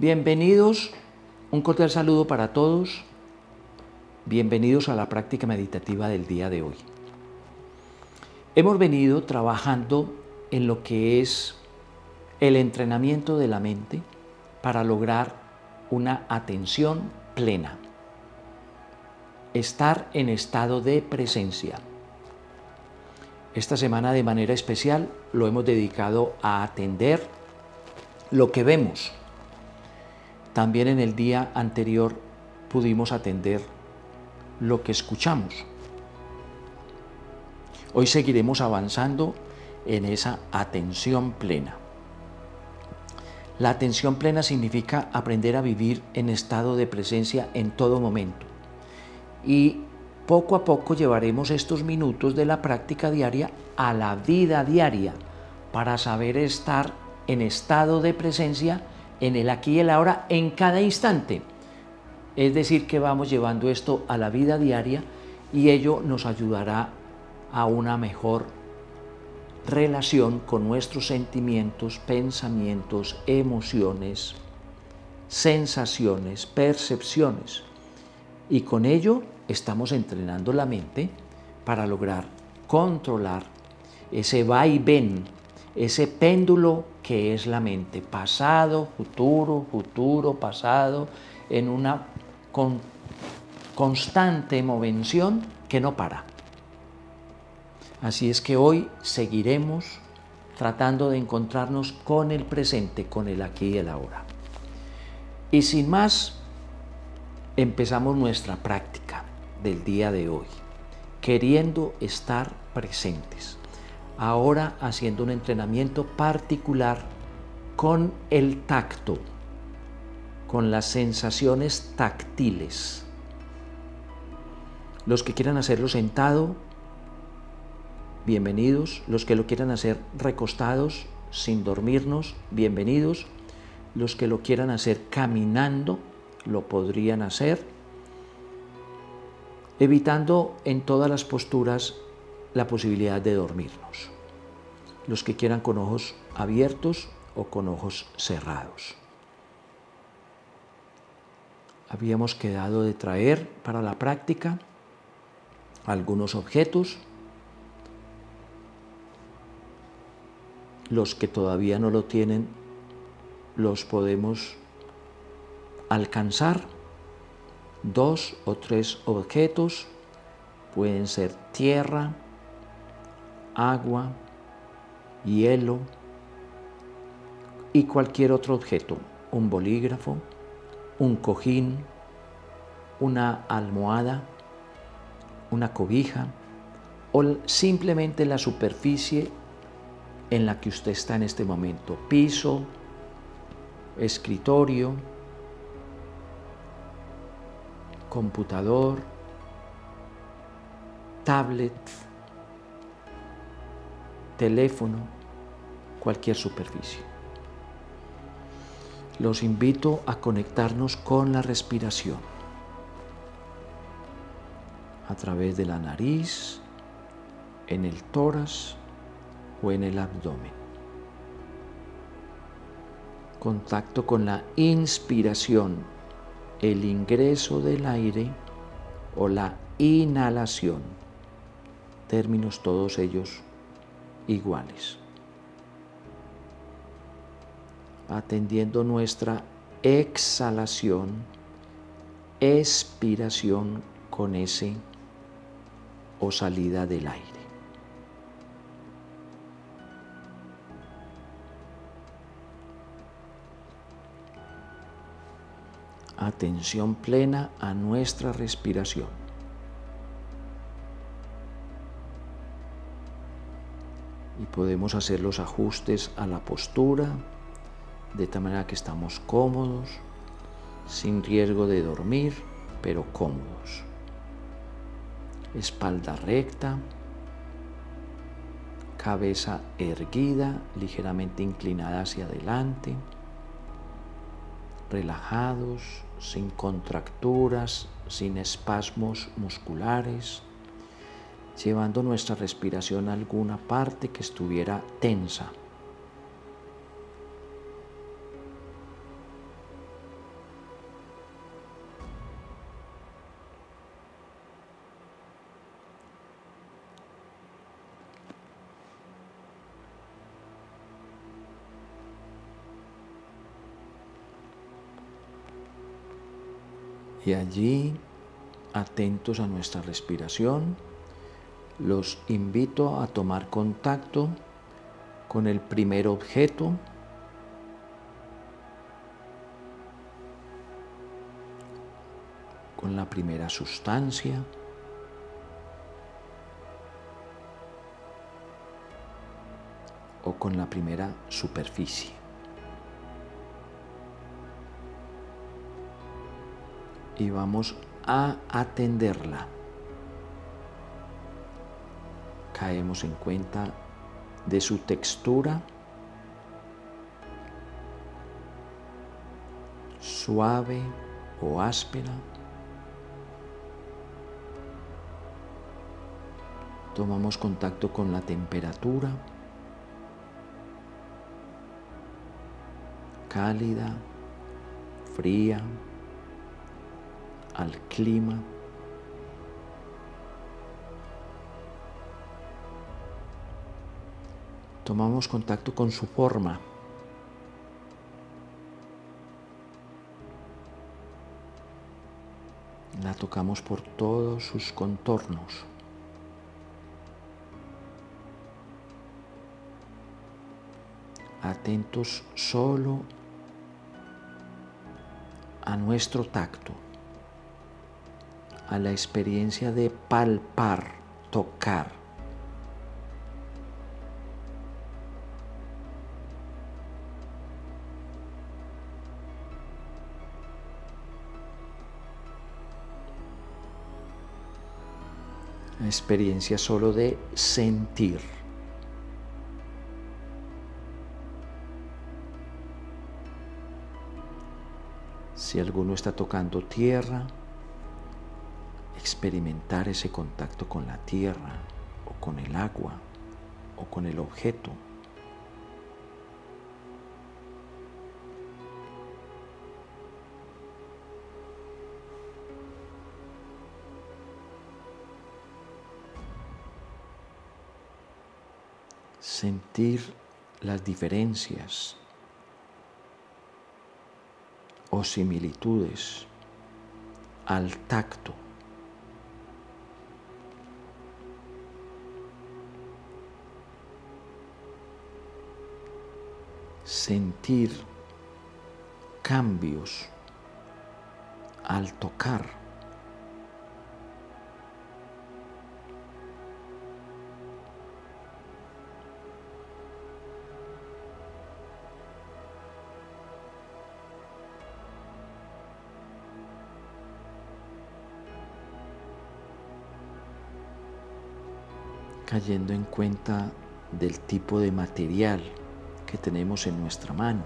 Bienvenidos, un cordial saludo para todos. Bienvenidos a la práctica meditativa del día de hoy. Hemos venido trabajando en lo que es el entrenamiento de la mente para lograr una atención plena. Estar en estado de presencia. Esta semana de manera especial lo hemos dedicado a atender lo que vemos también en el día anterior pudimos atender lo que escuchamos. Hoy seguiremos avanzando en esa atención plena. La atención plena significa aprender a vivir en estado de presencia en todo momento. Y poco a poco llevaremos estos minutos de la práctica diaria a la vida diaria para saber estar en estado de presencia en el aquí y el ahora en cada instante. Es decir, que vamos llevando esto a la vida diaria y ello nos ayudará a una mejor relación con nuestros sentimientos, pensamientos, emociones, sensaciones, percepciones. Y con ello estamos entrenando la mente para lograr controlar ese va y ven ese péndulo que es la mente, pasado, futuro, futuro, pasado, en una constante movención que no para. Así es que hoy seguiremos tratando de encontrarnos con el presente, con el aquí y el ahora. Y sin más, empezamos nuestra práctica del día de hoy, queriendo estar presentes ahora haciendo un entrenamiento particular con el tacto, con las sensaciones táctiles. Los que quieran hacerlo sentado, bienvenidos. Los que lo quieran hacer recostados, sin dormirnos, bienvenidos. Los que lo quieran hacer caminando, lo podrían hacer, evitando en todas las posturas la posibilidad de dormirnos. Los que quieran con ojos abiertos o con ojos cerrados. Habíamos quedado de traer para la práctica algunos objetos. Los que todavía no lo tienen los podemos alcanzar. Dos o tres objetos pueden ser tierra, agua, hielo y cualquier otro objeto, un bolígrafo, un cojín, una almohada, una cobija o simplemente la superficie en la que usted está en este momento, piso, escritorio, computador, tablet, teléfono, cualquier superficie. Los invito a conectarnos con la respiración a través de la nariz, en el tórax o en el abdomen. Contacto con la inspiración, el ingreso del aire o la inhalación. Términos todos ellos iguales. Atendiendo nuestra exhalación, expiración con ese o salida del aire. Atención plena a nuestra respiración. Podemos hacer los ajustes a la postura de tal manera que estamos cómodos, sin riesgo de dormir, pero cómodos. Espalda recta, cabeza erguida, ligeramente inclinada hacia adelante, relajados, sin contracturas, sin espasmos musculares llevando nuestra respiración a alguna parte que estuviera tensa. Y allí, atentos a nuestra respiración, los invito a tomar contacto con el primer objeto con la primera sustancia o con la primera superficie. Y vamos a atenderla. Caemos en cuenta de su textura suave o áspera. Tomamos contacto con la temperatura. cálida, fría, al clima. Tomamos contacto con su forma. La tocamos por todos sus contornos. Atentos solo a nuestro tacto, a la experiencia de palpar, tocar. Experiencia solo de sentir. Si alguno está tocando tierra, experimentar ese contacto con la tierra o con el agua o con el objeto. Sentir las diferencias o similitudes al tacto. Sentir cambios al tocar. Cayendo en cuenta del tipo de material que tenemos en nuestra mano.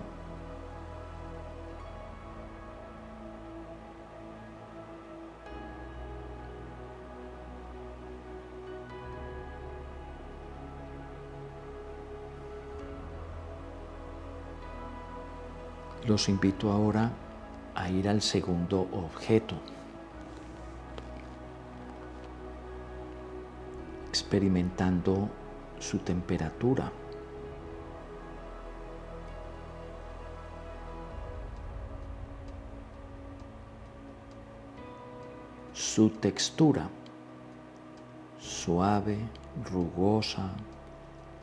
Los invito ahora a ir al segundo objeto. Experimentando su temperatura. Su textura, suave, rugosa,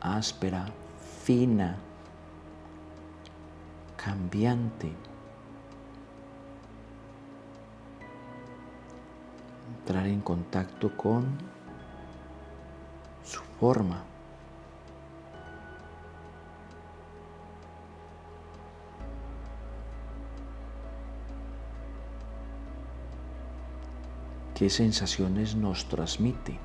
áspera, fina, cambiante. Entrar en contacto con forma. ¿Qué sensaciones nos transmite?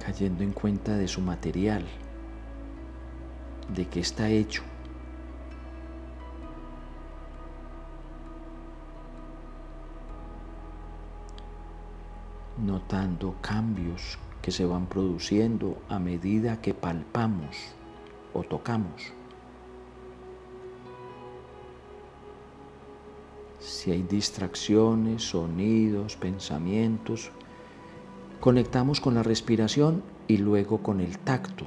Cayendo en cuenta de su material, de qué está hecho. notando cambios que se van produciendo a medida que palpamos o tocamos. Si hay distracciones, sonidos, pensamientos, conectamos con la respiración y luego con el tacto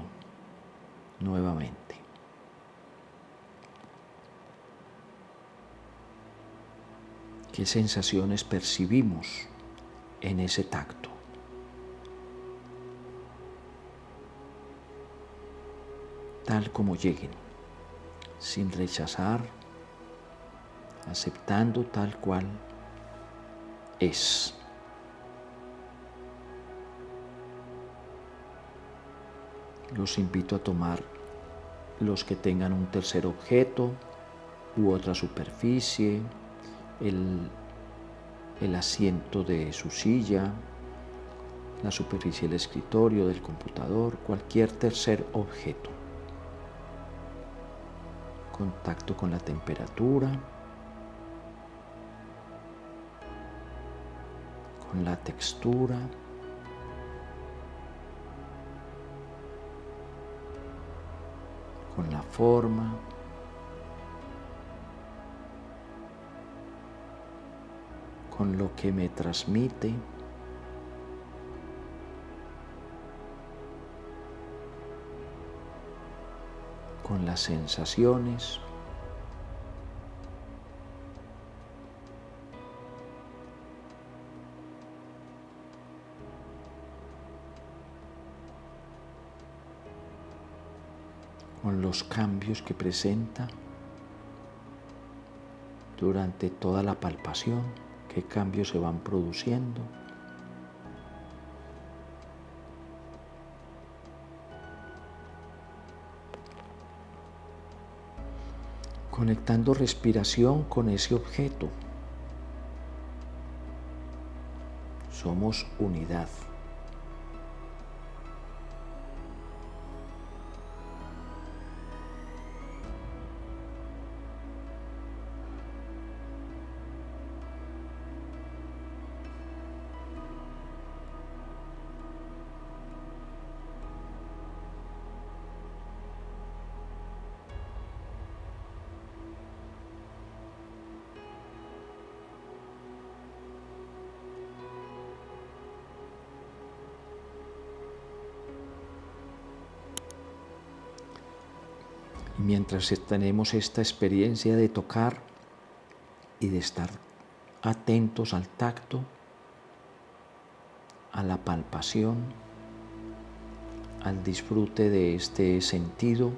nuevamente. ¿Qué sensaciones percibimos? En ese tacto? Tal como lleguen, sin rechazar, aceptando tal cual es. Los invito a tomar los que tengan un tercer objeto u otra superficie, el, el asiento de su silla, la superficie del escritorio, del computador, cualquier tercer objeto. Contacto con la temperatura, con la textura, con la forma, con lo que me transmite. con las sensaciones. con los cambios que presenta durante toda la palpación, qué cambios se van produciendo. Conectando respiración con ese objeto. Somos unidad. Mientras tenemos esta experiencia de tocar y de estar atentos al tacto, a la palpación, al disfrute de este sentido,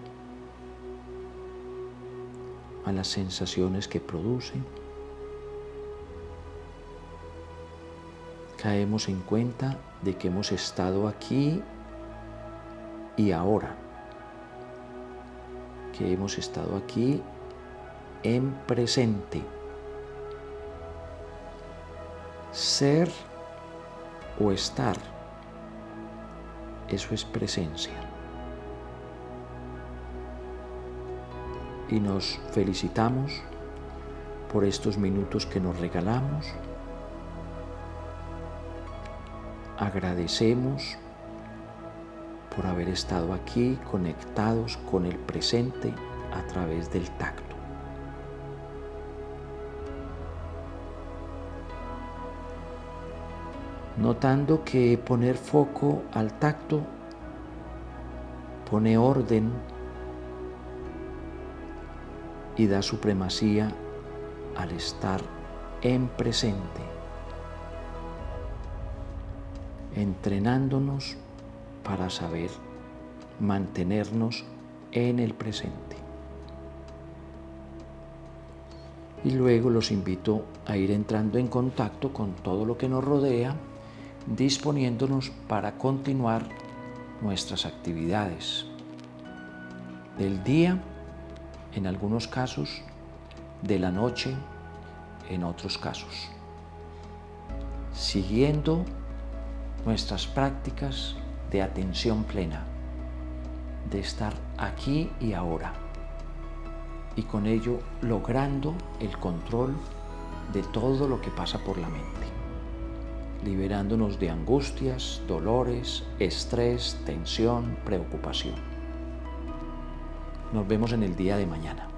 a las sensaciones que produce, caemos en cuenta de que hemos estado aquí y ahora hemos estado aquí en presente. Ser o estar, eso es presencia. Y nos felicitamos por estos minutos que nos regalamos. Agradecemos por haber estado aquí conectados con el presente a través del tacto. Notando que poner foco al tacto pone orden y da supremacía al estar en presente, entrenándonos para saber mantenernos en el presente. Y luego los invito a ir entrando en contacto con todo lo que nos rodea, disponiéndonos para continuar nuestras actividades del día, en algunos casos, de la noche, en otros casos, siguiendo nuestras prácticas de atención plena, de estar aquí y ahora, y con ello logrando el control de todo lo que pasa por la mente, liberándonos de angustias, dolores, estrés, tensión, preocupación. Nos vemos en el día de mañana.